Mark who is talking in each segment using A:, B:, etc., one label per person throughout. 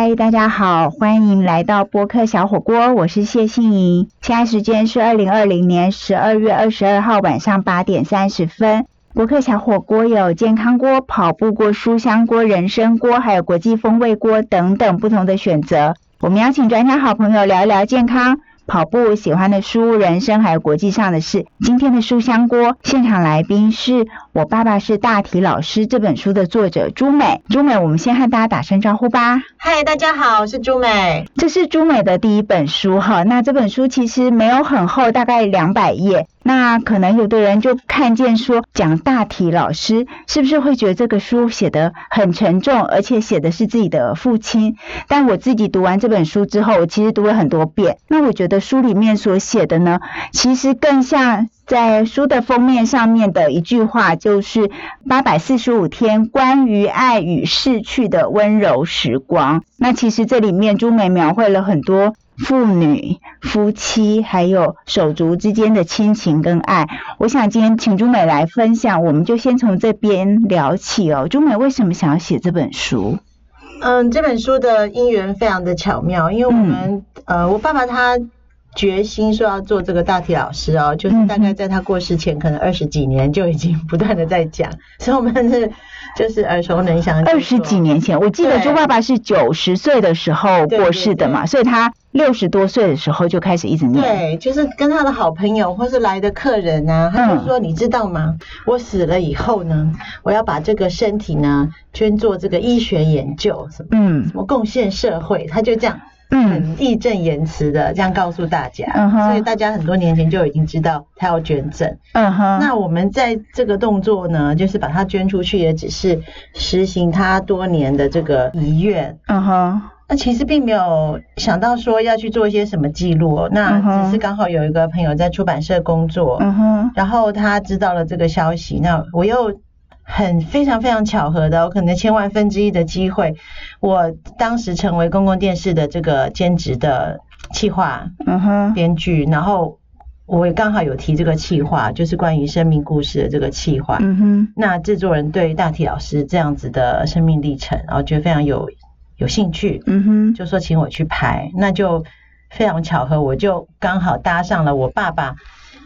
A: 嗨，大家好，欢迎来到播客小火锅，我是谢杏怡。现在时间是二零二零年十二月二十二号晚上八点三十分。播客小火锅有健康锅、跑步锅、书香锅、人参锅，还有国际风味锅等等不同的选择。我们邀请专家好朋友聊一聊健康。跑步喜欢的书、人生还有国际上的事。今天的书香锅现场来宾是我爸爸是大体老师这本书的作者朱美。朱美，我们先和大家打声招呼吧。
B: 嗨，大家好，我是朱美。
A: 这是朱美的第一本书哈。那这本书其实没有很厚，大概两百页。那可能有的人就看见说讲大体老师，是不是会觉得这个书写得很沉重，而且写的是自己的父亲？但我自己读完这本书之后，我其实读了很多遍。那我觉得书里面所写的呢，其实更像在书的封面上面的一句话，就是八百四十五天关于爱与逝去的温柔时光。那其实这里面朱美描绘了很多。父女、夫妻还有手足之间的亲情跟爱，我想今天请朱美来分享，我们就先从这边聊起哦。朱美为什么想要写这本书？
B: 嗯，这本书的因缘非常的巧妙，因为我们呃，我爸爸他决心说要做这个大体老师哦，就是大概在他过世前可能二十几年就已经不断的在讲，所以我们是。就是耳熟能详。
A: 二十几年前，我记得朱爸爸是九十岁的时候过世的嘛，所以他六十多岁的时候就开始一直念。
B: 对，就是跟他的好朋友或是来的客人啊，他就说：“你知道吗？我死了以后呢，我要把这个身体呢捐做这个医学研究，什么嗯，什么贡献社会。”他就这样。很义正言辞的这样告诉大家，所以大家很多年前就已经知道他要捐赠。嗯哼，那我们在这个动作呢，就是把它捐出去，也只是实行他多年的这个遗愿。嗯哼，那其实并没有想到说要去做一些什么记录，那只是刚好有一个朋友在出版社工作，然后他知道了这个消息，那我又。很非常非常巧合的，我可能千万分之一的机会，我当时成为公共电视的这个兼职的企划，嗯哼，编剧，然后我也刚好有提这个企划，就是关于生命故事的这个企划，嗯哼，那制作人对大体老师这样子的生命历程，然后觉得非常有有兴趣，嗯哼，就说请我去拍，那就非常巧合，我就刚好搭上了我爸爸。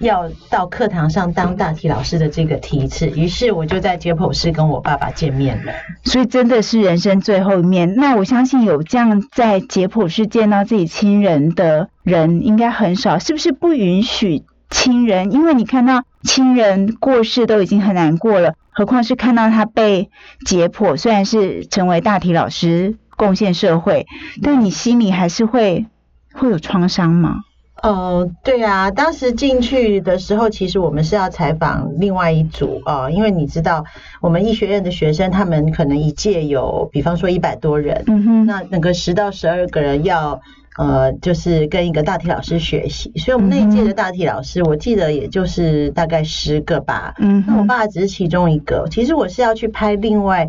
B: 要到课堂上当大体老师的这个题次，于是我就在解剖室跟我爸爸见面了。
A: 所以真的是人生最后一面。那我相信有这样在解剖室见到自己亲人的人应该很少，是不是不允许亲人？因为你看到亲人过世都已经很难过了，何况是看到他被解剖，虽然是成为大体老师贡献社会，但你心里还是会会有创伤吗？
B: 呃，对啊，当时进去的时候，其实我们是要采访另外一组啊，因为你知道，我们医学院的学生，他们可能一届有，比方说一百多人，嗯哼，那那个十到十二个人要，呃，就是跟一个大体老师学习，所以我们那一届的大体老师，我记得也就是大概十个吧，嗯，那我爸只是其中一个，其实我是要去拍另外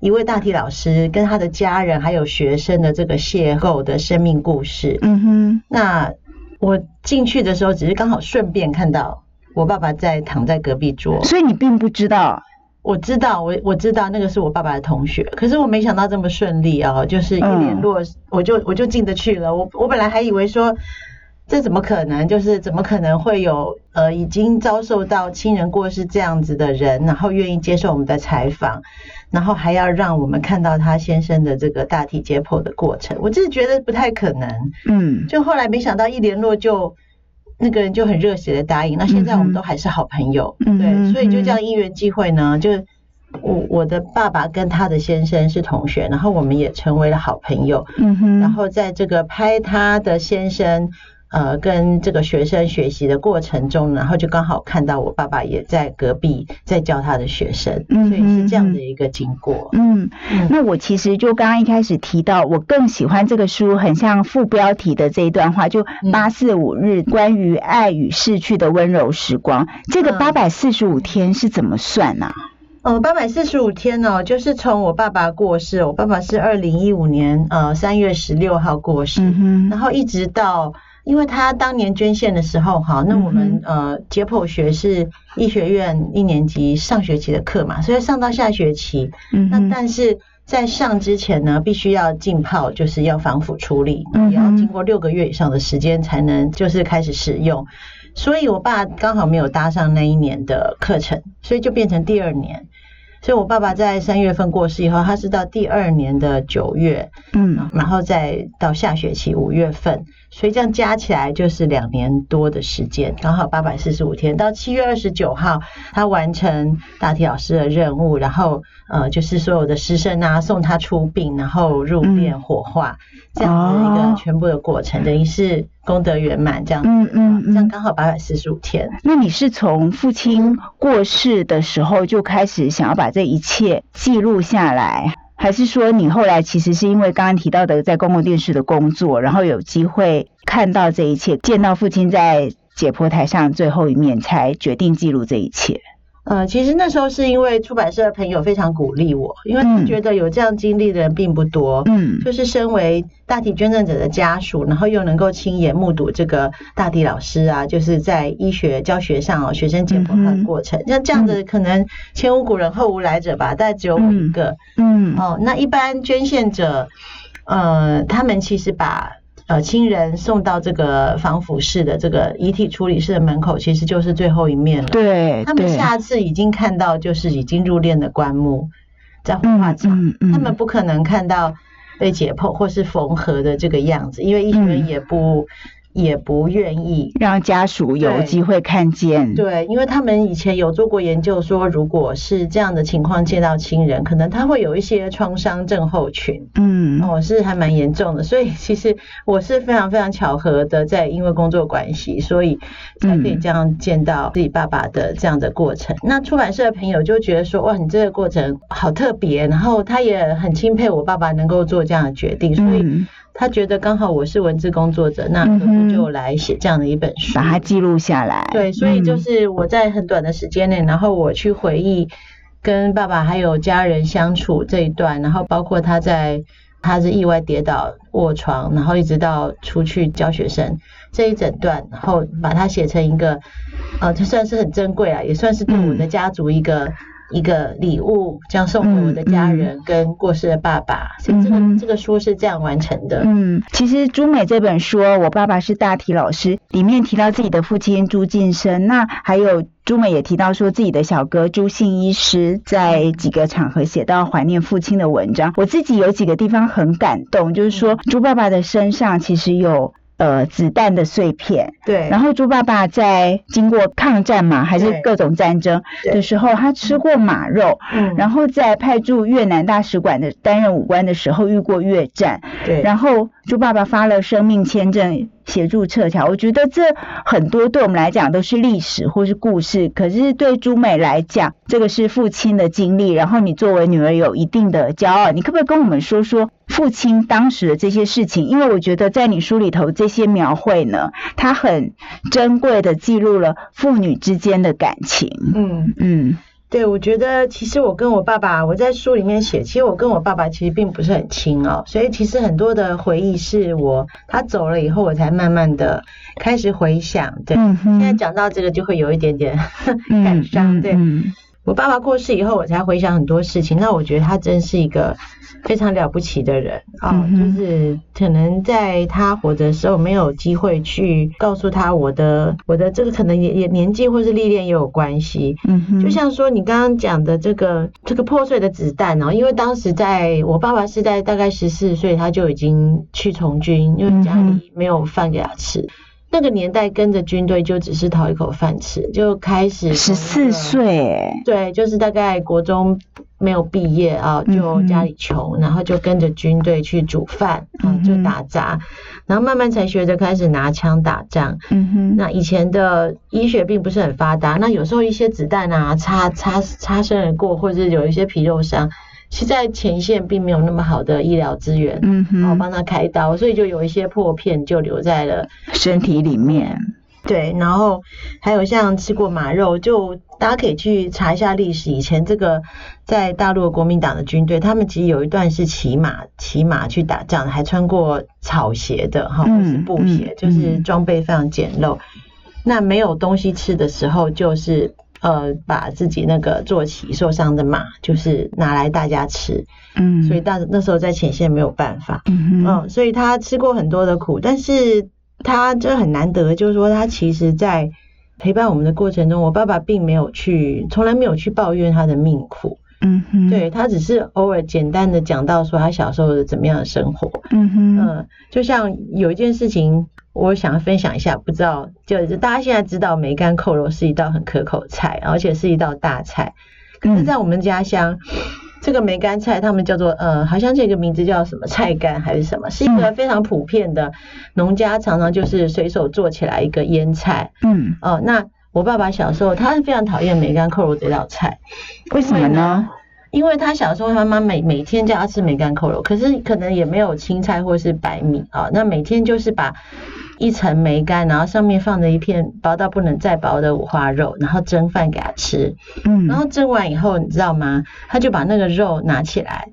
B: 一位大体老师跟他的家人还有学生的这个邂逅的生命故事，嗯哼，那。我进去的时候，只是刚好顺便看到我爸爸在躺在隔壁桌，
A: 所以你并不知道。
B: 我知道，我我知道那个是我爸爸的同学，可是我没想到这么顺利啊！就是一联络，我就我就进得去了。我我本来还以为说。这怎么可能？就是怎么可能会有呃已经遭受到亲人过世这样子的人，然后愿意接受我们的采访，然后还要让我们看到他先生的这个大体解剖的过程？我真是觉得不太可能。嗯，就后来没想到一联络就那个人就很热血的答应。那现在我们都还是好朋友，对，所以就这样因缘际会呢，就我我的爸爸跟他的先生是同学，然后我们也成为了好朋友。嗯哼，然后在这个拍他的先生。呃，跟这个学生学习的过程中，然后就刚好看到我爸爸也在隔壁在教他的学生，所以是这样的一个经过。嗯，
A: 那我其实就刚刚一开始提到，我更喜欢这个书，很像副标题的这一段话，就八四五日关于爱与逝去的温柔时光。这个八百四十五天是怎么算呢？
B: 呃，八百四十五天呢，就是从我爸爸过世，我爸爸是二零一五年呃三月十六号过世，然后一直到。因为他当年捐献的时候，哈，那我们呃解剖学是医学院一年级上学期的课嘛，所以上到下学期，那但是在上之前呢，必须要浸泡，就是要防腐处理，也要经过六个月以上的时间才能就是开始使用。所以我爸刚好没有搭上那一年的课程，所以就变成第二年。所以我爸爸在三月份过世以后，他是到第二年的九月，嗯，然后再到下学期五月份，所以这样加起来就是两年多的时间，刚好八百四十五天。到七月二十九号，他完成大体老师的任务，然后呃，就是所有的师生啊送他出殡，然后入殓火化，这样子一个全部的过程，等于是。功德圆满这样，嗯嗯，这样刚好八百四十五天。
A: 那你是从父亲过世的时候就开始想要把这一切记录下来，还是说你后来其实是因为刚刚提到的在公共电视的工作，然后有机会看到这一切，见到父亲在解剖台上最后一面，才决定记录这一切？
B: 呃，其实那时候是因为出版社的朋友非常鼓励我，因为他觉得有这样经历的人并不多。嗯，就是身为大体捐赠者的家属，然后又能够亲眼目睹这个大体老师啊，就是在医学教学上哦，学生解剖的过程，像这样的可能前无古人后无来者吧，大概只有我一个。嗯，哦，那一般捐献者，呃，他们其实把。呃，亲人送到这个防腐室的这个遗体处理室的门口，其实就是最后一面了。
A: 对，
B: 他们下次已经看到就是已经入殓的棺木在火化场，他们不可能看到被解剖或是缝合的这个样子，因为医学也不。也不愿意
A: 让家属有机会看见。
B: 对，因为他们以前有做过研究，说如果是这样的情况见到亲人，可能他会有一些创伤症候群。嗯，哦，是还蛮严重的。所以 其实我是非常非常巧合的，在因为工作关系，所以才可以这样见到自己爸爸的这样的过程。那出版社的朋友就觉得说，哇，你这个过程好特别，然后他也很钦佩我爸爸能够做这样的决定，所以。他觉得刚好我是文字工作者，那何不就来写这样的一本书，
A: 把它记录下来。
B: 对，所以就是我在很短的时间内，然后我去回忆跟爸爸还有家人相处这一段，然后包括他在他是意外跌倒卧床，然后一直到出去教学生这一整段，然后把它写成一个，呃，这算是很珍贵啊，也算是对我的家族一个。一个礼物，这样送给我的家人跟过世的爸爸，所以这个这个书是这样完成的。
A: 嗯，其实朱美这本书，我爸爸是大体老师，里面提到自己的父亲朱晋生，那还有朱美也提到说自己的小哥朱信医师，在几个场合写到怀念父亲的文章。我自己有几个地方很感动，就是说朱爸爸的身上其实有。呃，子弹的碎片。
B: 对。
A: 然后猪爸爸在经过抗战嘛，还是各种战争的时候，他吃过马肉。嗯。然后在派驻越南大使馆的担任武官的时候，遇过越战。
B: 对。
A: 然后猪爸爸发了生命签证。协助撤侨，我觉得这很多对我们来讲都是历史或是故事，可是对朱美来讲，这个是父亲的经历。然后你作为女儿有一定的骄傲，你可不可以跟我们说说父亲当时的这些事情？因为我觉得在你书里头这些描绘呢，它很珍贵的记录了父女之间的感情。嗯
B: 嗯。对，我觉得其实我跟我爸爸，我在书里面写，其实我跟我爸爸其实并不是很亲哦，所以其实很多的回忆是我他走了以后，我才慢慢的开始回想。对，现在讲到这个就会有一点点 感伤。对，我爸爸过世以后，我才回想很多事情。那我觉得他真是一个。非常了不起的人啊，就是可能在他活的时候没有机会去告诉他我的我的这个可能也也年纪或是历练也有关系。嗯哼，就像说你刚刚讲的这个这个破碎的子弹哦，因为当时在我爸爸是在大概十四岁他就已经去从军，因为家里没有饭给他吃。那个年代跟着军队就只是讨一口饭吃，就开始
A: 十四岁，
B: 对，就是大概国中没有毕业啊，就家里穷，然后就跟着军队去煮饭啊，就打杂，然后慢慢才学着开始拿枪打仗。嗯哼，那以前的医学并不是很发达，那有时候一些子弹啊擦擦擦身而过，或者有一些皮肉伤。其在前线并没有那么好的医疗资源，嗯哼，然后帮他开刀，所以就有一些破片就留在了
A: 身体里面。
B: 对，然后还有像吃过马肉，就大家可以去查一下历史。以前这个在大陆国民党的军队，他们其实有一段是骑马，骑马去打仗，还穿过草鞋的哈，或是布鞋，就是装备非常简陋。那没有东西吃的时候，就是。呃把自己那个坐骑受伤的马，就是拿来大家吃，嗯，所以大那时候在前线没有办法，嗯嗯，所以他吃过很多的苦，但是他这很难得，就是说他其实在陪伴我们的过程中，我爸爸并没有去，从来没有去抱怨他的命苦。嗯哼，对他只是偶尔简单的讲到说他小时候的怎么样的生活，嗯哼，嗯，就像有一件事情，我想要分享一下，不知道就是大家现在知道梅干扣肉是一道很可口菜，而且是一道大菜，可是，在我们家乡，这个梅干菜他们叫做呃，好像这个名字叫什么菜干还是什么，是一个非常普遍的农家常常就是随手做起来一个腌菜，嗯，哦，那。我爸爸小时候，他是非常讨厌梅干扣肉这道菜，
A: 为什么呢？
B: 因为他小时候，他妈每每天叫他吃梅干扣肉，可是可能也没有青菜或是白米啊，那每天就是把一层梅干，然后上面放着一片薄到不能再薄的五花肉，然后蒸饭给他吃。嗯，然后蒸完以后，你知道吗？他就把那个肉拿起来，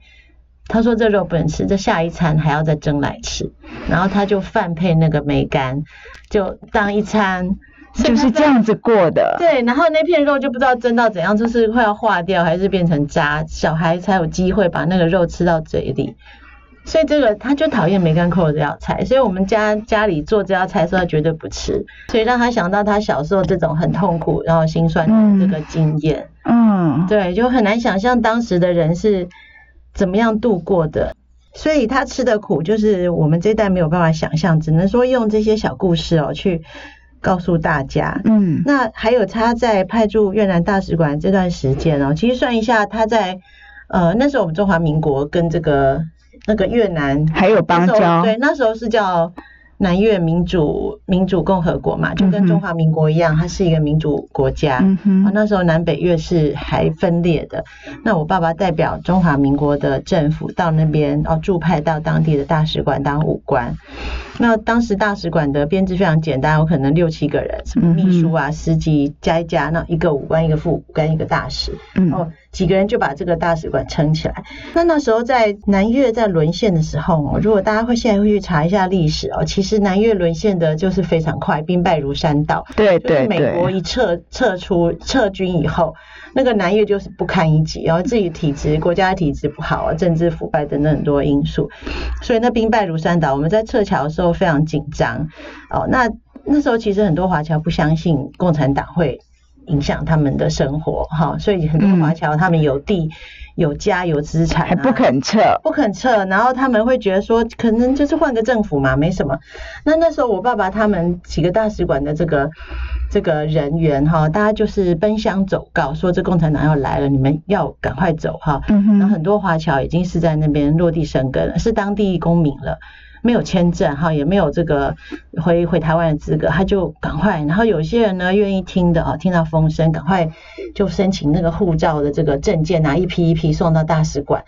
B: 他说这肉不能吃，这下一餐还要再蒸来吃。然后他就饭配那个梅干，就当一餐。
A: 就是这样子过的，
B: 对，然后那片肉就不知道蒸到怎样，就是快要化掉，还是变成渣，小孩才有机会把那个肉吃到嘴里。所以这个他就讨厌梅干扣这道菜，所以我们家家里做这道菜时候他绝对不吃，所以让他想到他小时候这种很痛苦然后心酸的这个经验。嗯，对，就很难想象当时的人是怎么样度过的，所以他吃的苦就是我们这代没有办法想象，只能说用这些小故事哦去。告诉大家，嗯，那还有他在派驻越南大使馆这段时间哦，其实算一下，他在呃那时候我们中华民国跟这个那个越南
A: 还有邦交，
B: 对，那时候是叫南越民主民主共和国嘛，就跟中华民国一样，它是一个民主国家。那时候南北越是还分裂的。那我爸爸代表中华民国的政府到那边哦驻派到当地的大使馆当武官。那当时大使馆的编制非常简单，有可能六七个人，什么秘书啊、司机加一加，那一个武官、一个副武官、一个大使，哦，几个人就把这个大使馆撑起来。那那时候在南越在沦陷的时候哦，如果大家会现在会去查一下历史哦，其实南越沦陷的就是非常快，兵败如山倒。
A: 对对对。
B: 美国一撤撤出撤军以后。那个南越就是不堪一击，然后自己体制、国家的体制不好啊，政治腐败等等很多因素，所以那兵败如山倒。我们在撤侨的时候非常紧张哦。那那时候其实很多华侨不相信共产党会影响他们的生活哈，所以很多华侨他们有地、有家、有资产，
A: 还不肯撤，
B: 不肯撤。然后他们会觉得说，可能就是换个政府嘛，没什么。那那时候我爸爸他们几个大使馆的这个。这个人员哈，大家就是奔相走告，说这共产党要来了，你们要赶快走哈。那很多华侨已经是在那边落地生根了，是当地公民了，没有签证哈，也没有这个回回台湾的资格，他就赶快。然后有些人呢愿意听的啊，听到风声，赶快就申请那个护照的这个证件啊，一批一批送到大使馆。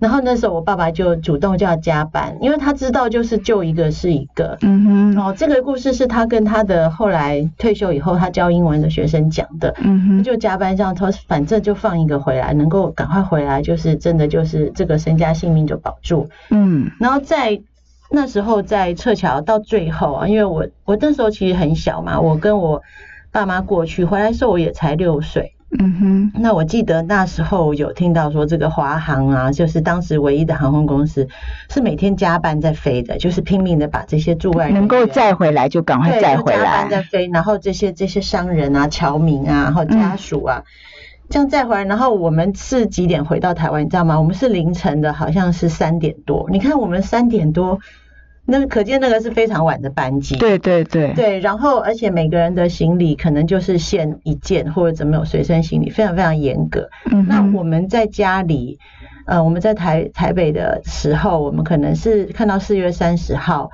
B: 然后那时候我爸爸就主动就要加班，因为他知道就是救一个是一个。嗯哼。哦，这个故事是他跟他的后来退休以后他教英文的学生讲的。嗯哼。就加班这样，他反正就放一个回来，能够赶快回来，就是真的就是这个身家性命就保住。嗯。然后在那时候在撤侨到最后啊，因为我我那时候其实很小嘛，我跟我爸妈过去回来时候我也才六岁。嗯哼，那我记得那时候有听到说这个华航啊，就是当时唯一的航空公司，是每天加班在飞的，就是拼命的把这些驻外
A: 能够再回来就赶快再回来，加
B: 班在飞，然后这些这些商人啊、侨民啊、然后家属啊，这样再回来，然后我们是几点回到台湾，你知道吗？我们是凌晨的，好像是三点多，你看我们三点多。那可见那个是非常晚的班机，
A: 对对对，
B: 对，然后而且每个人的行李可能就是限一件或者怎么有随身行李，非常非常严格。那我们在家里，呃，我们在台台北的时候，我们可能是看到四月三十号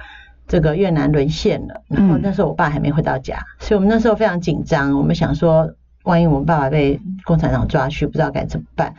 B: 这个越南沦陷了，然后那时候我爸还没回到家，所以我们那时候非常紧张，我们想说，万一我们爸爸被共产党抓去，不知道该怎么办。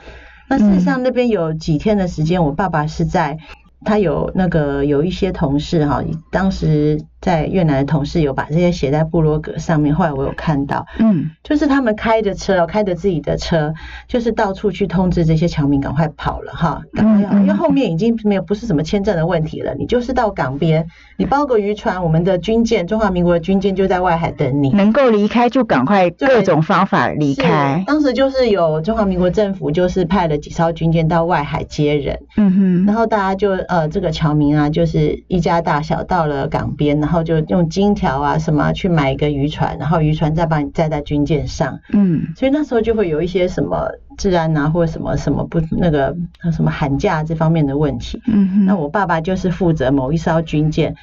B: 那事实上那边有几天的时间，我爸爸是在。他有那个有一些同事哈，当时在越南的同事有把这些写在部落格上面，后来我有看到，嗯，就是他们开着车，开着自己的车，就是到处去通知这些侨民赶快跑了哈，赶快要，因为后面已经没有不是什么签证的问题了，你就是到港边，你包个渔船，我们的军舰，中华民国的军舰就在外海等你，
A: 能够离开就赶快各种方法离开。
B: 当时就是有中华民国政府就是派了几艘军舰到外海接人，嗯哼，然后大家就呃这个侨民啊，就是一家大小到了港边，然后就用金条啊什么去买一个渔船，然后渔船再把你载在军舰上。嗯，所以那时候就会有一些什么治安啊，或者什么什么不那个什么寒假这方面的问题。嗯，那我爸爸就是负责某一艘军舰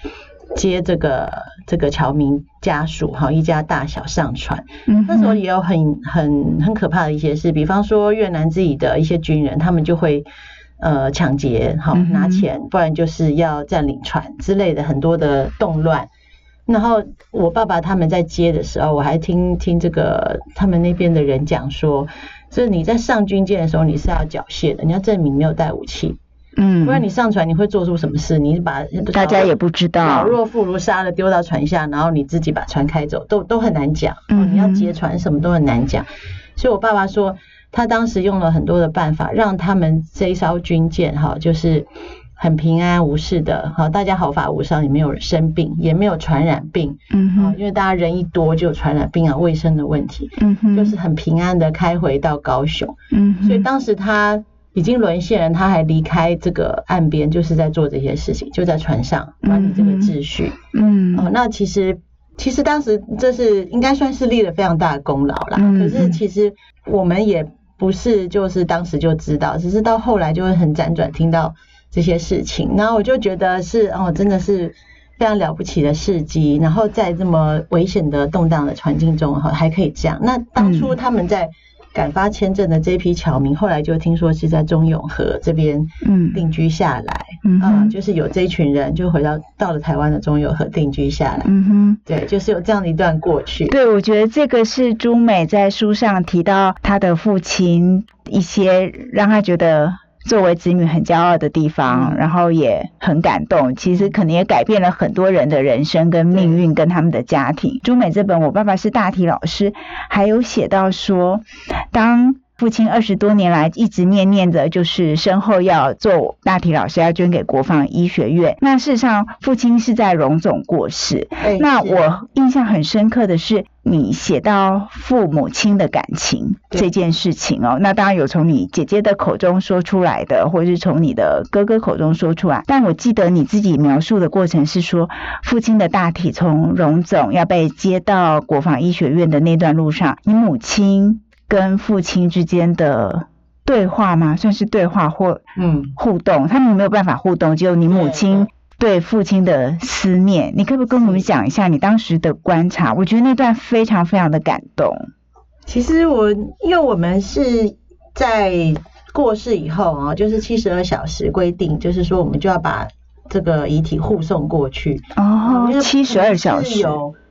B: 接这个这个侨民家属哈，一家大小上船。嗯，那时候也有很很很可怕的一些事，比方说越南自己的一些军人，他们就会。呃，抢劫，好拿钱，不然就是要占领船之类的，很多的动乱。然后我爸爸他们在接的时候，我还听听这个他们那边的人讲说，就是你在上军舰的时候，你是要缴械的，你要证明没有带武器，嗯，不然你上船你会做出什么事？你把
A: 大家也不知道，
B: 老弱妇孺杀了丢到船下，然后你自己把船开走，都都很难讲。嗯，你要劫船什么都很难讲。所以我爸爸说。他当时用了很多的办法，让他们这一艘军舰哈，就是很平安无事的，哈，大家毫发无伤，也没有生病，也没有传染病，嗯哼，因为大家人一多就有传染病啊，卫生的问题，嗯哼，就是很平安的开回到高雄，嗯，所以当时他已经沦陷了，他还离开这个岸边，就是在做这些事情，就在船上管理这个秩序，嗯，哦，那其实。其实当时这是应该算是立了非常大的功劳啦。可是其实我们也不是就是当时就知道，只是到后来就会很辗转听到这些事情，然后我就觉得是哦，真的是非常了不起的事迹。然后在这么危险的动荡的环境中哈，还可以这样。那当初他们在。敢发签证的这批侨民，后来就听说是在中永和这边定居下来，啊，就是有这一群人就回到到了台湾的中永和定居下来，嗯哼，对，就是有这样的一段过去。
A: 对，我觉得这个是朱美在书上提到他的父亲一些让他觉得。作为子女很骄傲的地方，然后也很感动。其实可能也改变了很多人的人生跟命运，跟他们的家庭。朱美这本《我爸爸是大体老师》，还有写到说，当。父亲二十多年来一直念念的，就是身后要做大体老师，要捐给国防医学院。那事实上，父亲是在荣总过世。那我印象很深刻的是，你写到父母亲的感情这件事情哦。那当然有从你姐姐的口中说出来的，或者是从你的哥哥口中说出来。但我记得你自己描述的过程是说，父亲的大体从荣总要被接到国防医学院的那段路上，你母亲。跟父亲之间的对话吗？算是对话或嗯互动，他们没有办法互动，只有你母亲对父亲的思念。你可不可以跟我们讲一下你当时的观察？我觉得那段非常非常的感动。
B: 其实我因为我们是在过世以后啊，就是七十二小时规定，就是说我们就要把这个遗体护送过去
A: 哦，七十二小时。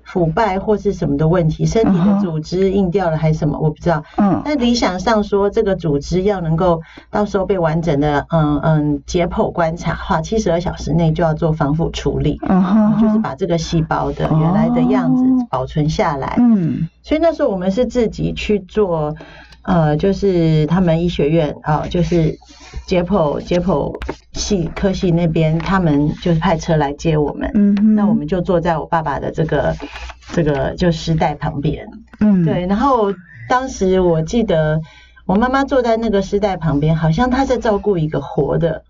B: 腐败或是什么的问题，身体的组织硬掉了还是什么，我不知道。嗯，那理想上说，这个组织要能够到时候被完整的，嗯嗯解剖观察，话七十二小时内就要做防腐处理，嗯哼，就是把这个细胞的原来的样子保存下来。嗯，所以那时候我们是自己去做。呃，就是他们医学院啊，就是解剖解剖系科系那边，他们就是派车来接我们。嗯，那我们就坐在我爸爸的这个这个就尸袋旁边。嗯，对。然后当时我记得我妈妈坐在那个尸袋旁边，好像她在照顾一个活的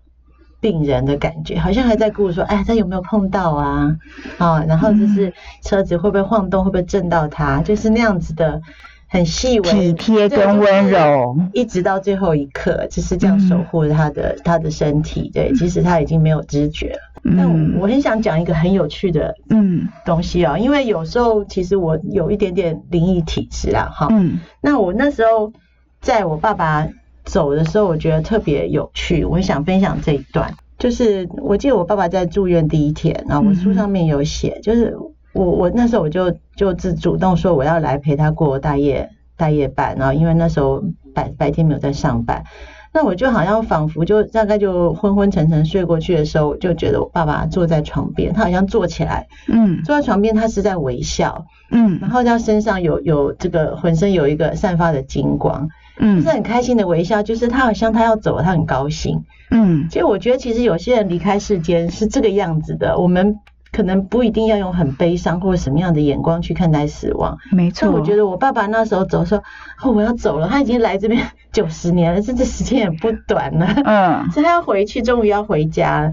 B: 病人的感觉，好像还在顾说，哎，他有没有碰到啊？啊，然后就是车子会不会晃动，会不会震到他，就是那样子的。很细微、
A: 体贴跟温柔，
B: 一直到最后一刻，就是这样守护他的他的身体。对，其实他已经没有知觉了。但我很想讲一个很有趣的嗯东西啊，因为有时候其实我有一点点灵异体质啊，哈。嗯。那我那时候在我爸爸走的时候，我觉得特别有趣，我想分享这一段。就是我记得我爸爸在住院第一天，然后我书上面有写，就是。我我那时候我就就自主动说我要来陪他过大夜大夜班，然后因为那时候白白天没有在上班，那我就好像仿佛就大概就昏昏沉沉睡过去的时候，我就觉得我爸爸坐在床边，他好像坐起来，嗯，坐在床边，他是在微笑，嗯，然后他身上有有这个浑身有一个散发的金光，嗯，是很开心的微笑，就是他好像他要走了，他很高兴，嗯，其实我觉得其实有些人离开世间是这个样子的，我们。可能不一定要用很悲伤或者什么样的眼光去看待死亡，
A: 没错。
B: 我觉得我爸爸那时候走说，哦，我要走了，他已经来这边九十年了，甚至时间也不短了，嗯，所以他要回去，终于要回家。了。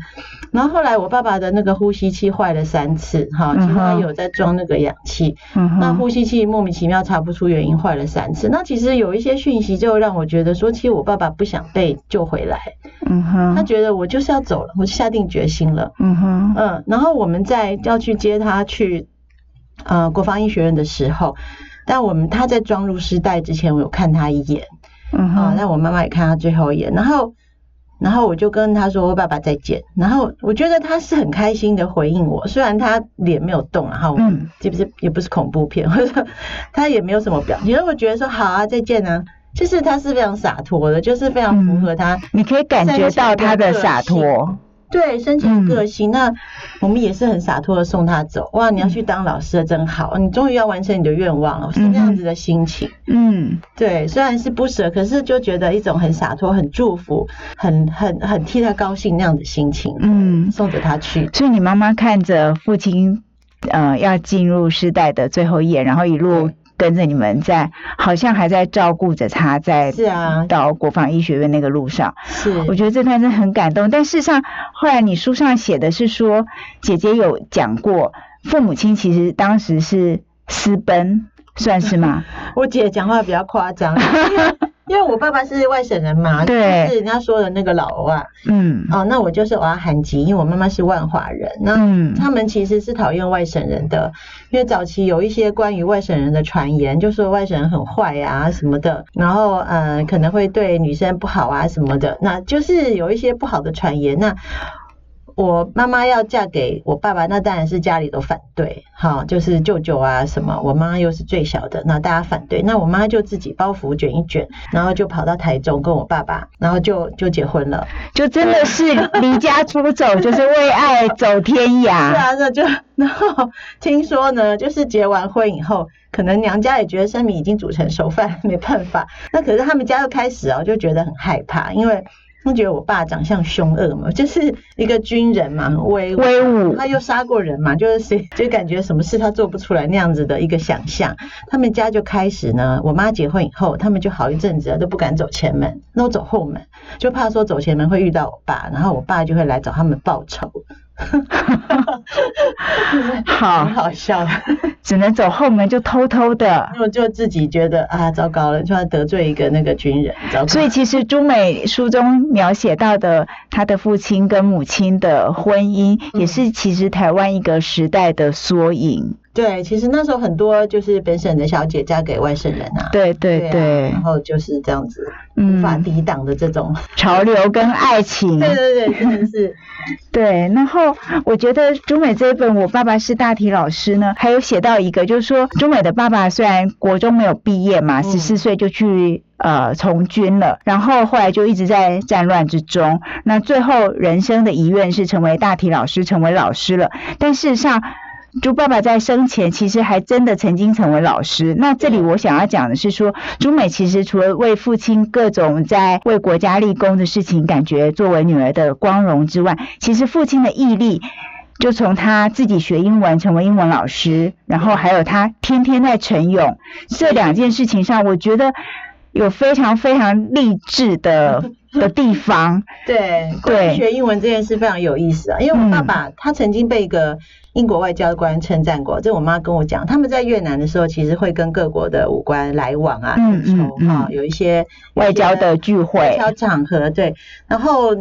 B: 然后后来我爸爸的那个呼吸器坏了三次，哈，其实他有在装那个氧气，那呼吸器莫名其妙查不出原因坏了三次。那其实有一些讯息就让我觉得说，其实我爸爸不想被救回来，嗯哼，他觉得我就是要走了，我就下定决心了，嗯哼，嗯，然后我们在要去接他去呃国防医学院的时候，但我们他在装入尸袋之前，我有看他一眼，嗯哼，那我妈妈也看他最后一眼，然后。然后我就跟他说：“我爸爸再见。”然后我觉得他是很开心的回应我，虽然他脸没有动，然后这不是也不是恐怖片，或者他也没有什么表情。我觉得说好啊，再见啊，就是他是非常洒脱的，就是非常符合他，
A: 你可以感觉到他的洒脱。
B: 对，深情个性。那我们也是很洒脱的送他走。哇，你要去当老师了，真好！你终于要完成你的愿望了，是那样子的心情。嗯，对，虽然是不舍，可是就觉得一种很洒脱、很祝福、很很很替他高兴那样的心情。嗯，送着他去。
A: 所以你妈妈看着父亲，呃，要进入世代的最后一眼，然后一路。跟着你们在，好像还在照顾着他，在
B: 是啊，
A: 到国防医学院那个路上，
B: 是，
A: 我觉得这段真的很感动。但事实上，后来你书上写的是说，姐姐有讲过，父母亲其实当时是私奔，算是吗？
B: 我姐讲话比较夸张。因 为我爸爸是外省人嘛，对，是人家说的那个老外，嗯，哦，那我就是我要韩籍，因为我妈妈是万华人，那他们其实是讨厌外省人的，因为早期有一些关于外省人的传言，就说外省人很坏啊什么的，然后呃可能会对女生不好啊什么的，那就是有一些不好的传言，那。我妈妈要嫁给我爸爸，那当然是家里都反对，哈，就是舅舅啊什么。我妈又是最小的，那大家反对，那我妈就自己包袱卷一卷，然后就跑到台中跟我爸爸，然后就就结婚了，
A: 就真的是离家出走，就是为爱走天涯。
B: 是啊，那就 然后听说呢，就是结完婚以后，可能娘家也觉得生米已经煮成熟饭，没办法。那可是他们家又开始哦，就觉得很害怕，因为。他们觉得我爸长相凶恶嘛，就是一个军人嘛，威
A: 威武，
B: 他又杀过人嘛，就是谁 就感觉什么事他做不出来那样子的一个想象。他们家就开始呢，我妈结婚以后，他们就好一阵子都不敢走前门，那我走后门，就怕说走前门会遇到我爸，然后我爸就会来找他们报仇。好好笑，
A: 只能走后门，就偷偷的，
B: 就就自己觉得啊，糟糕了，就要得罪一个那个军人，
A: 所以其实朱美书中描写到的他的父亲跟母亲的婚姻，也是其实台湾一个时代的缩影。
B: 对，其实那时候很多就是本省的小姐嫁给外省人啊，
A: 对对对，
B: 然后就是这样子无法抵挡的这种
A: 潮流跟爱情。
B: 对对对，真的是。
A: 对，然后我觉得中美这一本《我爸爸是大体老师》呢，还有写到一个，就是说中美的爸爸虽然国中没有毕业嘛，十四岁就去呃从军了，然后后来就一直在战乱之中，那最后人生的遗愿是成为大体老师，成为老师了，但事实上。朱爸爸在生前其实还真的曾经成为老师。那这里我想要讲的是说，朱美其实除了为父亲各种在为国家立功的事情感觉作为女儿的光荣之外，其实父亲的毅力，就从他自己学英文成为英文老师，然后还有他天天在晨泳这两件事情上，我觉得有非常非常励志的 的地方。
B: 对对，学英文这件事非常有意思啊，因为我爸爸他曾经被一个。英国外交官称赞过，这我妈跟我讲，他们在越南的时候，其实会跟各国的武官来往啊，应酬哈，有一些
A: 外交的聚会、
B: 外交场合，对。然后，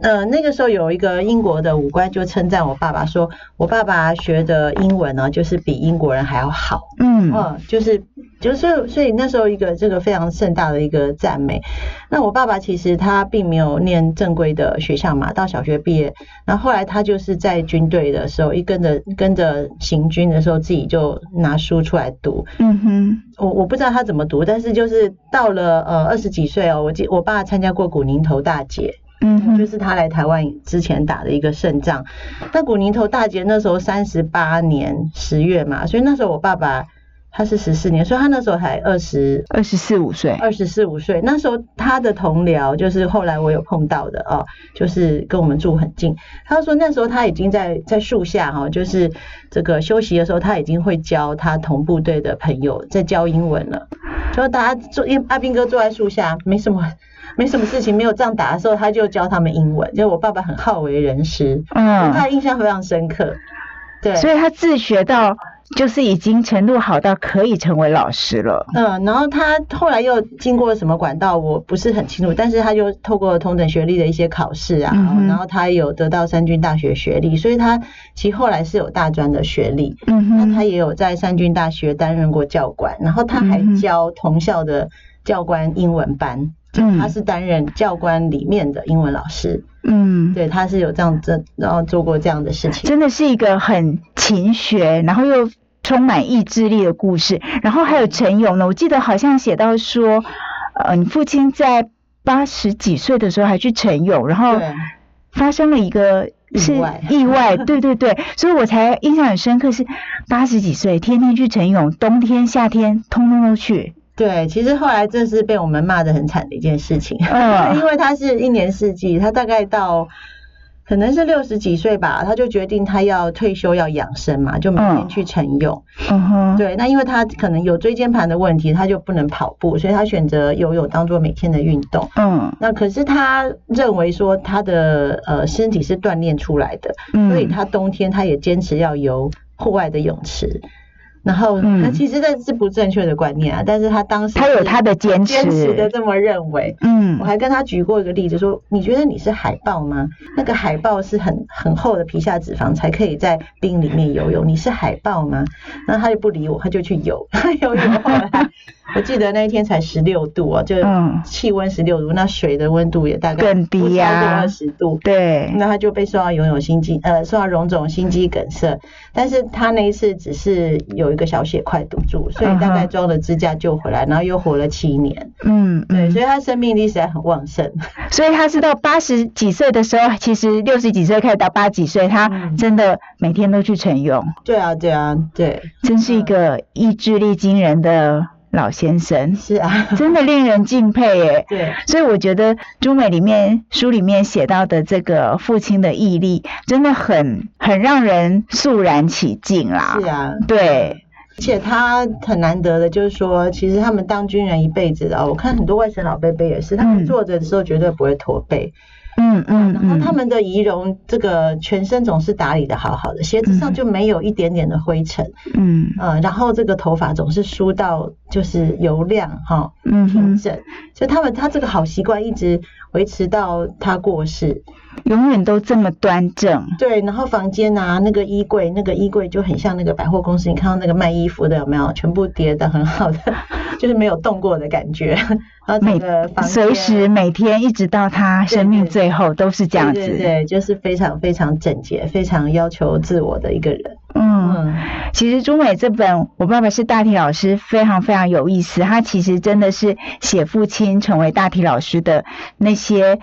B: 呃，那个时候有一个英国的武官就称赞我爸爸，说我爸爸学的英文呢，就是比英国人还要好，嗯，就是就是所以那时候一个这个非常盛大的一个赞美。那我爸爸其实他并没有念正规的学校嘛，到小学毕业，然后后来他就是在军队的时候，一跟着跟着行军的时候，自己就拿书出来读。嗯哼，我我不知道他怎么读，但是就是到了呃二十几岁哦，我记我爸参加过古宁头大捷。嗯，就是他来台湾之前打的一个胜仗。那古宁头大捷那时候三十八年十月嘛，所以那时候我爸爸他是十四年，所以他那时候才二十
A: 二十四五岁，
B: 二十四五岁。那时候他的同僚就是后来我有碰到的哦，就是跟我们住很近。他说那时候他已经在在树下哈，就是这个休息的时候，他已经会教他同部队的朋友在教英文了。就大家坐，因为阿斌哥坐在树下，没什么。没什么事情，没有仗打的时候，他就教他们英文。就我爸爸很好为人师，嗯，他印象非常深刻。对，
A: 所以他自学到就是已经程度好到可以成为老师了。
B: 嗯，然后他后来又经过什么管道，我不是很清楚，但是他就透过同等学历的一些考试啊，然后他有得到三军大学学历，所以他其实后来是有大专的学历。嗯那他也有在三军大学担任过教官，然后他还教同校的教官英文班。嗯，他是担任教官里面的英文老师。嗯，对，他是有这样子，然后做过这样的事情。
A: 真的是一个很勤学，然后又充满意志力的故事。然后还有陈勇呢，我记得好像写到说，呃，你父亲在八十几岁的时候还去陈勇，然后发生了一个是意外，对对对，所以我才印象很深刻，是八十几岁天天去陈勇，冬天夏天通通都去。
B: 对，其实后来这是被我们骂的很惨的一件事情，嗯，因为他是一年四季，他大概到可能是六十几岁吧，他就决定他要退休要养生嘛，就每天去晨泳，嗯。哼，对，那因为他可能有椎间盘的问题，他就不能跑步，所以他选择游泳当做每天的运动，嗯，那可是他认为说他的呃身体是锻炼出来的，所以他冬天他也坚持要游户外的泳池。然后，他其实这是不正确的观念啊，但是他当时
A: 他有他的坚持，
B: 坚持的这么认为。嗯，我还跟他举过一个例子，说你觉得你是海豹吗？那个海豹是很很厚的皮下脂肪才可以在冰里面游泳，你是海豹吗？那他就不理我，他就去游，他游泳后来。我记得那一天才十六度啊，就气温十六度，那水的温度也大概
A: 更低呀，
B: 二十度。
A: 对，
B: 那他就被送到游泳心肌，呃，送到荣总心肌梗塞。但是他那一次只是有一个小血块堵住，所以大概装了支架救回来，然后又活了七年。嗯，对，所以他生命力实在很旺盛。
A: 所以他是到八十几岁的时候，其实六十几岁开始到八几岁，他真的每天都去晨泳。
B: 对啊，对啊，对，
A: 真是一个意志力惊人的。老先生
B: 是啊，
A: 真的令人敬佩耶。
B: 对，
A: 所以我觉得朱美里面书里面写到的这个父亲的毅力，真的很很让人肃然起敬啦。
B: 是啊，
A: 对，
B: 而且他很难得的，就是说，其实他们当军人一辈子的，我看很多外省老伯伯也是，他们坐着的时候绝对不会驼背。嗯嗯嗯，然后他们的仪容，这个全身总是打理的好好的，鞋子上就没有一点点的灰尘。嗯呃，然后这个头发总是梳到就是油亮哈，平整。所以他们他这个好习惯一直维持到他过世，
A: 永远都这么端正。
B: 对，然后房间啊，那个衣柜，那个衣柜就很像那个百货公司，你看到那个卖衣服的有没有？全部叠的很好的，就是没有动过的感觉。
A: 每个房随时每天一直到他生命最后都是这样子，
B: 对对，就是非常非常整洁、非常要求自我的一个人。
A: 嗯，其实朱美这本《我爸爸是大体老师》非常非常有意思，他其实真的是写父亲成为大体老师的那些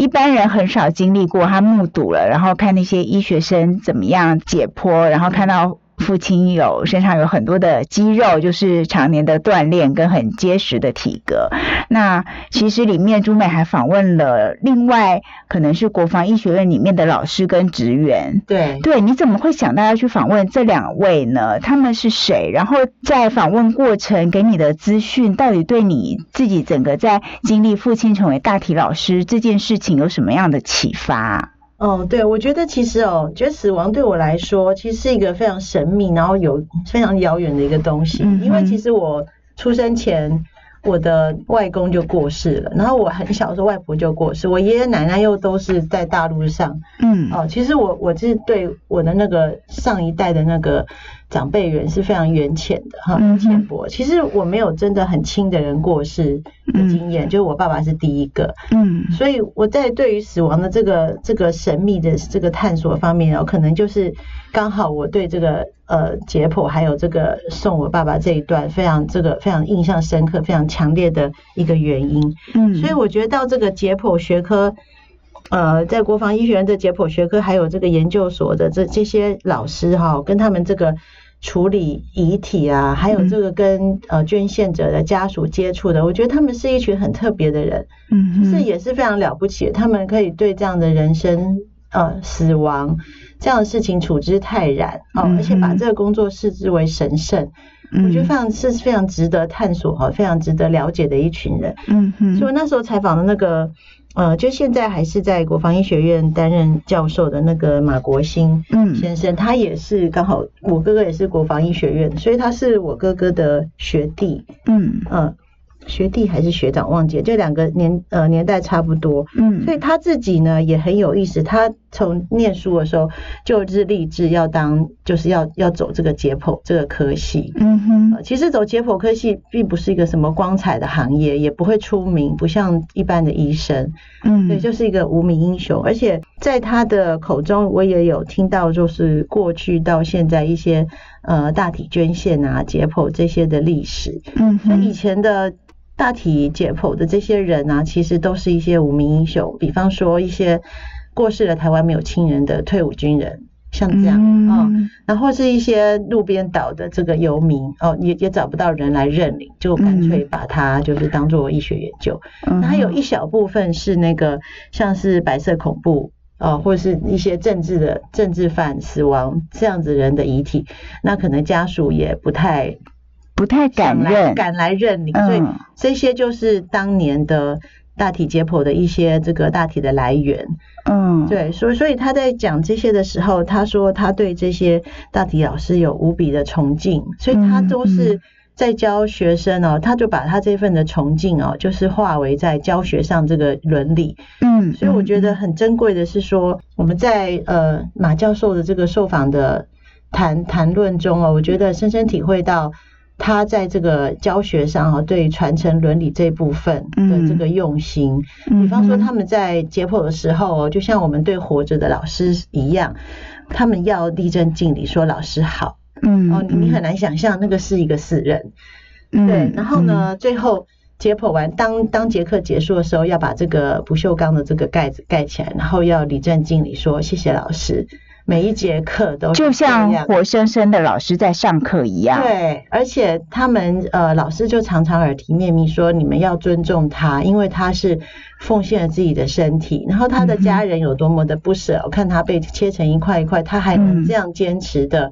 A: 一般人很少经历过，他目睹了，然后看那些医学生怎么样解剖，然后看到。父亲有身上有很多的肌肉，就是常年的锻炼跟很结实的体格。那其实里面朱美还访问了另外可能是国防医学院里面的老师跟职员。
B: 对
A: 对，你怎么会想到要去访问这两位呢？他们是谁？然后在访问过程给你的资讯，到底对你自己整个在经历父亲成为大体老师这件事情有什么样的启发？
B: 哦，对，我觉得其实哦，觉得死亡对我来说，其实是一个非常神秘，然后有非常遥远的一个东西。因为其实我出生前，我的外公就过世了，然后我很小的时候外婆就过世，我爷爷奶奶又都是在大陆上，嗯，哦，其实我我是对我的那个上一代的那个长辈缘是非常缘浅的哈，浅薄。其实我没有真的很亲的人过世的经验，就是我爸爸是第一个，嗯，所以我在对于死亡的这个这个神秘的这个探索方面，哦，可能就是刚好我对这个。呃，解剖还有这个送我爸爸这一段非常这个非常印象深刻、非常强烈的一个原因。嗯，所以我觉得到这个解剖学科，呃，在国防医学院的解剖学科，还有这个研究所的这这些老师哈，跟他们这个处理遗体啊，还有这个跟呃捐献者的家属接触的，我觉得他们是一群很特别的人。嗯，就是也是非常了不起，他们可以对这样的人生呃死亡。这样的事情处之泰然哦，而且把这个工作视之为神圣，我觉得非常是非常值得探索哈，非常值得了解的一群人。嗯哼，所以我那时候采访的那个呃，就现在还是在国防医学院担任教授的那个马国兴先生，他也是刚好我哥哥也是国防医学院，所以他是我哥哥的学弟。嗯嗯。学弟还是学长忘记了，这两个年呃年代差不多，嗯，所以他自己呢也很有意思。他从念书的时候就是立志要当，就是要要走这个解剖这个科系，嗯哼。其实走解剖科系并不是一个什么光彩的行业，也不会出名，不像一般的医生，嗯，对，就是一个无名英雄。而且在他的口中，我也有听到，就是过去到现在一些呃大体捐献啊、解剖这些的历史，嗯，所以以前的。大体解剖的这些人啊，其实都是一些无名英雄，比方说一些过世了台湾没有亲人的退伍军人，像这样啊，然后是一些路边倒的这个游民哦，也也找不到人来认领，就干脆把它就是当做医学研究。那还有一小部分是那个像是白色恐怖啊，或者是一些政治的政治犯死亡这样子人的遗体，那可能家属也不太。
A: 不太敢认，
B: 敢来认领，所以这些就是当年的大体解剖的一些这个大体的来源。嗯，对，所以所以他在讲这些的时候，他说他对这些大体老师有无比的崇敬，所以他都是在教学生哦，他就把他这份的崇敬哦，就是化为在教学上这个伦理。嗯，所以我觉得很珍贵的是说，我们在呃马教授的这个受访的谈谈论中哦，我觉得深深体会到。他在这个教学上哈，对传承伦理这部分的这个用心，比方说他们在解剖的时候，就像我们对活着的老师一样，他们要立正敬礼，说老师好。嗯，哦，你很难想象那个是一个死人。对，然后呢，最后解剖完，当当节课结束的时候，要把这个不锈钢的这个盖子盖起来，然后要立正敬礼，说谢谢老师。每一节课都
A: 就像活生生的老师在上课一样。
B: 对，而且他们呃，老师就常常耳提面命说，你们要尊重他，因为他是奉献了自己的身体，然后他的家人有多么的不舍，我看他被切成一块一块，他还能这样坚持的，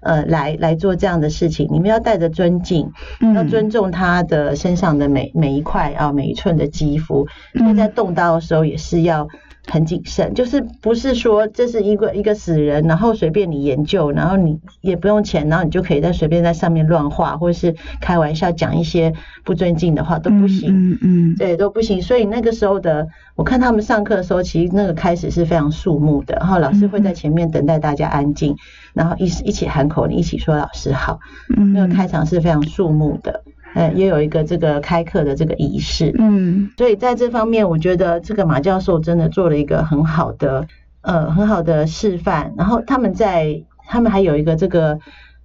B: 呃，来来做这样的事情。你们要带着尊敬，要尊重他的身上的每每一块啊，每一寸的肌肤，因为在动刀的时候也是要。很谨慎，就是不是说这是一个一个死人，然后随便你研究，然后你也不用钱，然后你就可以在随便在上面乱画，或者是开玩笑讲一些不尊敬的话都不行，嗯嗯，对都不行。所以那个时候的，我看他们上课的时候，其实那个开始是非常肃穆的，然后老师会在前面等待大家安静，然后一一起喊口令，一起说老师好，那个开场是非常肃穆的。呃，也有一个这个开课的这个仪式，嗯，所以在这方面，我觉得这个马教授真的做了一个很好的，呃，很好的示范。然后他们在，他们还有一个这个，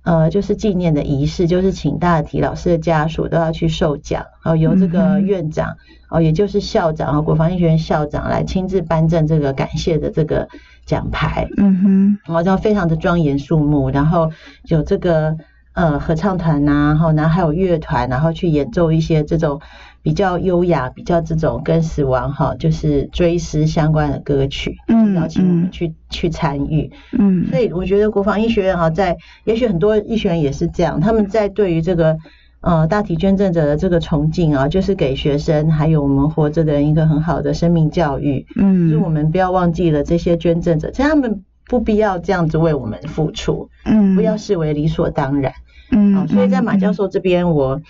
B: 呃，就是纪念的仪式，就是请大体老师的家属都要去授奖，然后由这个院长，哦，也就是校长和，国防医学院校长来亲自颁证这个感谢的这个奖牌，嗯哼，然后非常的庄严肃穆，然后有这个。呃，合唱团呐，然后然后还有乐团，然后去演奏一些这种比较优雅、比较这种跟死亡哈，就是追思相关的歌曲，嗯，邀请我们去去参与，嗯，所以我觉得国防医学院哈，在也许很多医学院也是这样，他们在对于这个呃大体捐赠者的这个崇敬啊，就是给学生还有我们活着的人一个很好的生命教育，嗯，就是我们不要忘记了这些捐赠者，其实他们不必要这样子为我们付出，嗯，不要视为理所当然。嗯，所以在马教授这边，我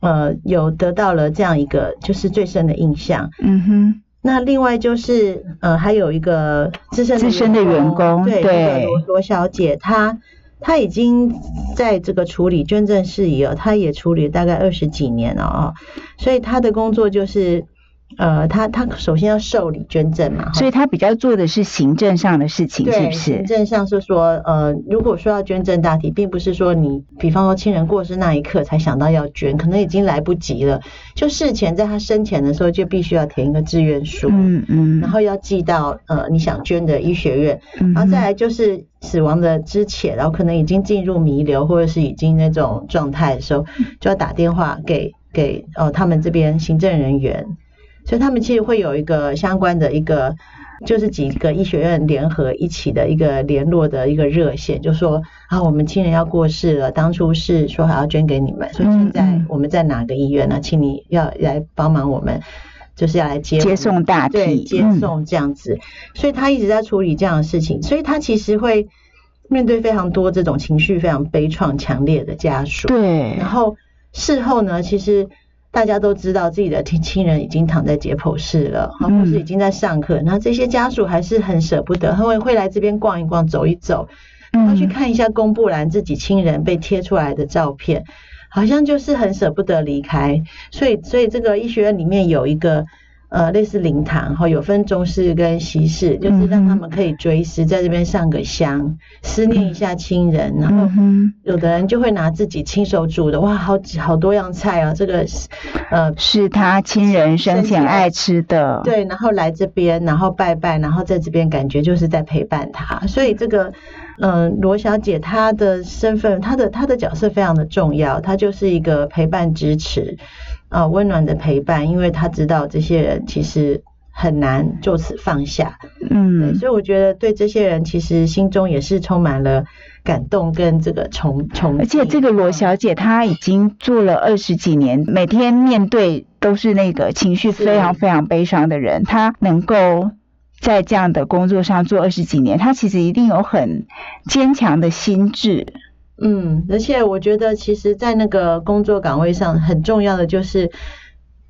B: 呃有得到了这样一个就是最深的印象。嗯哼。那另外就是呃还有一个资深
A: 资深的员工，
B: 对罗罗小姐，她她已经在这个处理捐赠事宜了，她也处理大概二十几年了啊，所以她的工作就是。呃，他他首先要受理捐赠嘛，
A: 所以他比较做的是行政上的事情，是不是？
B: 行政上是说，呃，如果说要捐赠大体，并不是说你，比方说亲人过世那一刻才想到要捐，可能已经来不及了。就事前在他生前的时候，就必须要填一个志愿书，嗯嗯，然后要寄到呃你想捐的医学院，然后再来就是死亡的之前，然后可能已经进入弥留或者是已经那种状态的时候，就要打电话给给哦他们这边行政人员。所以他们其实会有一个相关的一个，就是几个医学院联合一起的一个联络的一个热线，就说啊，我们亲人要过世了，当初是说还要捐给你们，所以现在我们在哪个医院呢？请你要来帮忙我们，就是要来接
A: 接送大体，
B: 接送这样子。所以他一直在处理这样的事情，所以他其实会面对非常多这种情绪非常悲怆、强烈的家属。
A: 对，
B: 然后事后呢，其实。大家都知道自己的亲亲人已经躺在解剖室了，或是已经在上课，那这些家属还是很舍不得，他会会来这边逛一逛、走一走，他去看一下公布栏自己亲人被贴出来的照片，好像就是很舍不得离开。所以，所以这个医学院里面有一个。呃，类似灵堂哈，有分中式跟西式，就是让他们可以追思，在这边上个香，思念一下亲人。然后有的人就会拿自己亲手煮的，哇，好几好多样菜啊，这个
A: 呃是他亲人生前爱吃的。
B: 对，然后来这边，然后拜拜，然后在这边感觉就是在陪伴他。所以这个嗯，罗小姐她的身份，她的她的角色非常的重要，她就是一个陪伴支持。啊，温暖的陪伴，因为他知道这些人其实很难就此放下，嗯，所以我觉得对这些人其实心中也是充满了感动跟这个崇崇。
A: 而且这个罗小姐她已经做了二十几年，每天面对都是那个情绪非常非常悲伤的人，她能够在这样的工作上做二十几年，她其实一定有很坚强的心智。
B: 嗯，而且我觉得，其实，在那个工作岗位上，很重要的就是，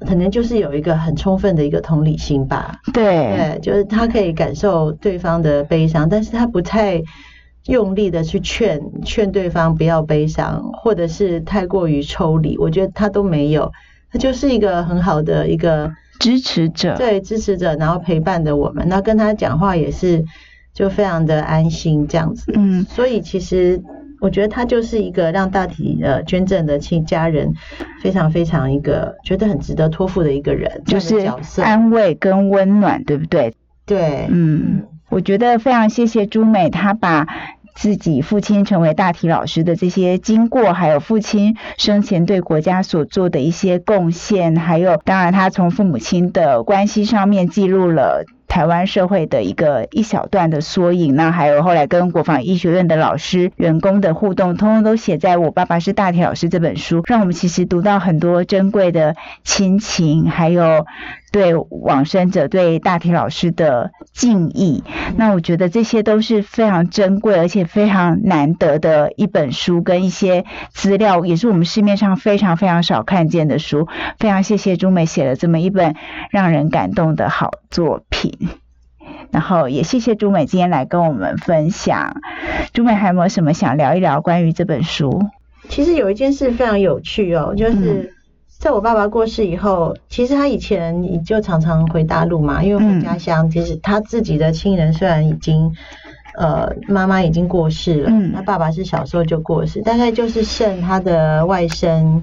B: 可能就是有一个很充分的一个同理心吧。
A: 对，
B: 对，就是他可以感受对方的悲伤，但是他不太用力的去劝劝对方不要悲伤，或者是太过于抽离，我觉得他都没有，他就是一个很好的一个
A: 支持者，
B: 对，支持者，然后陪伴着我们，那跟他讲话也是就非常的安心这样子。嗯，所以其实。我觉得他就是一个让大体呃捐赠的亲家人非常非常一个觉得很值得托付的一个人，
A: 就是安慰跟温暖，对不对？
B: 对，
A: 嗯，我觉得非常谢谢朱美，她把自己父亲成为大体老师的这些经过，还有父亲生前对国家所做的一些贡献，还有当然他从父母亲的关系上面记录了。台湾社会的一个一小段的缩影，那还有后来跟国防医学院的老师、员工的互动，通通都写在我爸爸是大体老师这本书，让我们其实读到很多珍贵的亲情，还有。对往生者对大体老师的敬意，那我觉得这些都是非常珍贵而且非常难得的一本书跟一些资料，也是我们市面上非常非常少看见的书。非常谢谢朱美写了这么一本让人感动的好作品，然后也谢谢朱美今天来跟我们分享。朱美还有没有什么想聊一聊关于这本书？
B: 其实有一件事非常有趣哦，就是。在我爸爸过世以后，其实他以前就常常回大陆嘛，因为回家乡。其实他自己的亲人虽然已经，呃，妈妈已经过世了，那爸爸是小时候就过世，大概就是剩他的外甥，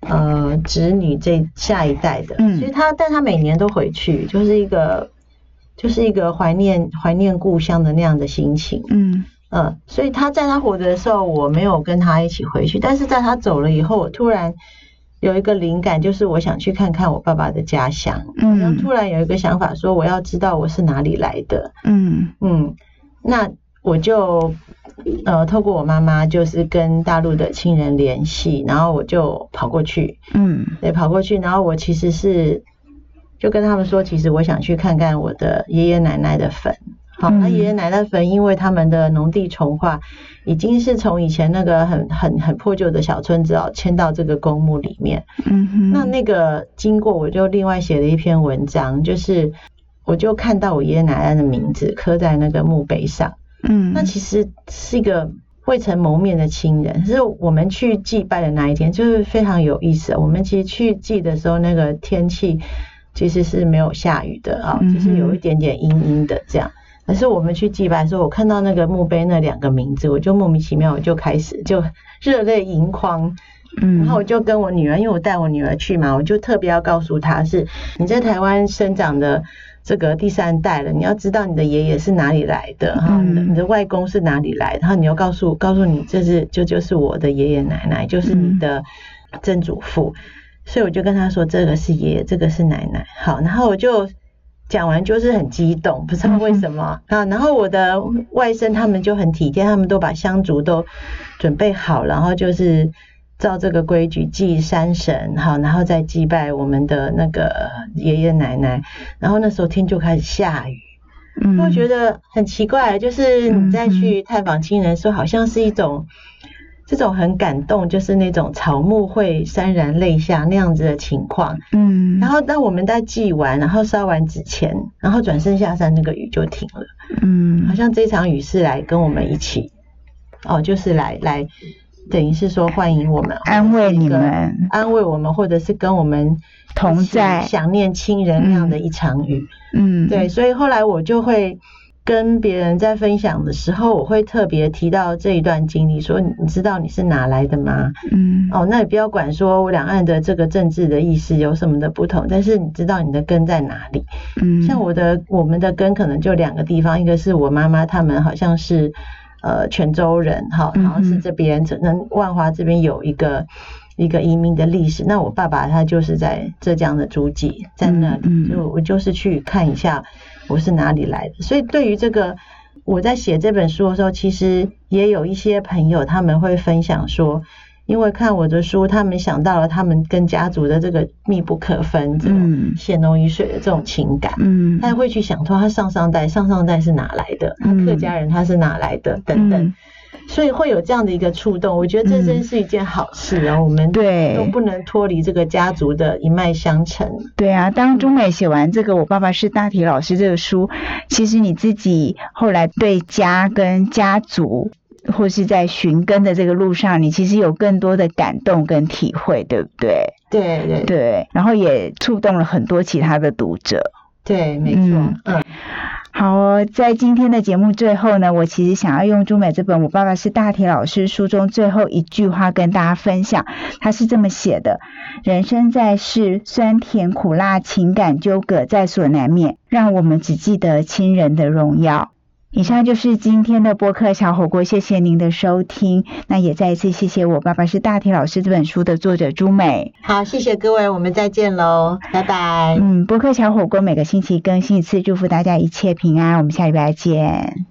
B: 呃，侄女这下一代的。所以他，但他每年都回去，就是一个，就是一个怀念怀念故乡的那样的心情。嗯嗯，所以他在他活着的时候，我没有跟他一起回去，但是在他走了以后，我突然。有一个灵感，就是我想去看看我爸爸的家乡。嗯，然后突然有一个想法，说我要知道我是哪里来的。嗯嗯，那我就呃透过我妈妈，就是跟大陆的亲人联系，然后我就跑过去。嗯，对，跑过去，然后我其实是就跟他们说，其实我想去看看我的爷爷奶奶的坟。好，那爷爷奶奶坟因为他们的农地重划，已经是从以前那个很很很破旧的小村子哦，迁到这个公墓里面。嗯哼。那那个经过，我就另外写了一篇文章，就是我就看到我爷爷奶奶的名字刻在那个墓碑上。嗯。那其实是一个未曾谋面的亲人，是我们去祭拜的那一天，就是非常有意思。我们其实去祭的时候，那个天气其实是没有下雨的啊，就是有一点点阴阴的这样。可是我们去祭拜的时候，我看到那个墓碑那两个名字，我就莫名其妙，我就开始就热泪盈眶。嗯，然后我就跟我女儿，因为我带我女儿去嘛，我就特别要告诉她，是你在台湾生长的这个第三代了，你要知道你的爷爷是哪里来的哈，你的外公是哪里来，然后你要告诉告诉你，这是就就是我的爷爷奶奶，就是你的曾祖父。所以我就跟她说，这个是爷爷，这个是奶奶。好，然后我就。讲完就是很激动，不知道为什么啊。然后我的外甥他们就很体贴，他们都把香烛都准备好，然后就是照这个规矩祭山神，好，然后再祭拜我们的那个爷爷奶奶。然后那时候天就开始下雨，我觉得很奇怪，就是你再去探访亲人，说好像是一种。这种很感动，就是那种草木会潸然泪下那样子的情况。嗯，然后当我们在祭完，然后烧完纸钱，然后转身下山，那个雨就停了。嗯，好像这场雨是来跟我们一起，哦，就是来来，等于是说欢迎我们，
A: 安慰你们，
B: 安慰我们，或者是跟我们
A: 同在，
B: 想念亲人那样的一场雨。嗯，对，所以后来我就会。跟别人在分享的时候，我会特别提到这一段经历，说你知道你是哪来的吗？嗯，哦，那也不要管说两岸的这个政治的意思有什么的不同，但是你知道你的根在哪里？嗯，像我的我们的根可能就两个地方，一个是我妈妈他们好像是呃泉州人，哈，好像是这边可能万华这边有一个一个移民的历史。那我爸爸他就是在浙江的诸暨，在那里，就我就是去看一下。我是哪里来的？所以对于这个，我在写这本书的时候，其实也有一些朋友他们会分享说，因为看我的书，他们想到了他们跟家族的这个密不可分、这种血浓于水的这种情感，嗯，他会去想说，他上上代、上上代是哪来的？他客家人他是哪来的？等等。所以会有这样的一个触动，我觉得这真是一件好事啊！我们对都不能脱离这个家族的一脉相承。
A: 对啊，当中美写完这个《我爸爸是大体老师》这个书，其实你自己后来对家跟家族，或是在寻根的这个路上，你其实有更多的感动跟体会，对不对？
B: 对对
A: 对，然后也触动了很多其他的读者。
B: 对，没错，嗯。
A: 好哦，在今天的节目最后呢，我其实想要用朱美这本《我爸爸是大体老师》书中最后一句话跟大家分享，他是这么写的：人生在世，酸甜苦辣情感纠葛在所难免，让我们只记得亲人的荣耀。以上就是今天的播客小火锅，谢谢您的收听。那也再一次谢谢我爸爸是大体老师这本书的作者朱美。
B: 好，谢谢各位，我们再见喽，拜拜。
A: 嗯，播客小火锅每个星期更新一次，祝福大家一切平安，我们下礼拜见。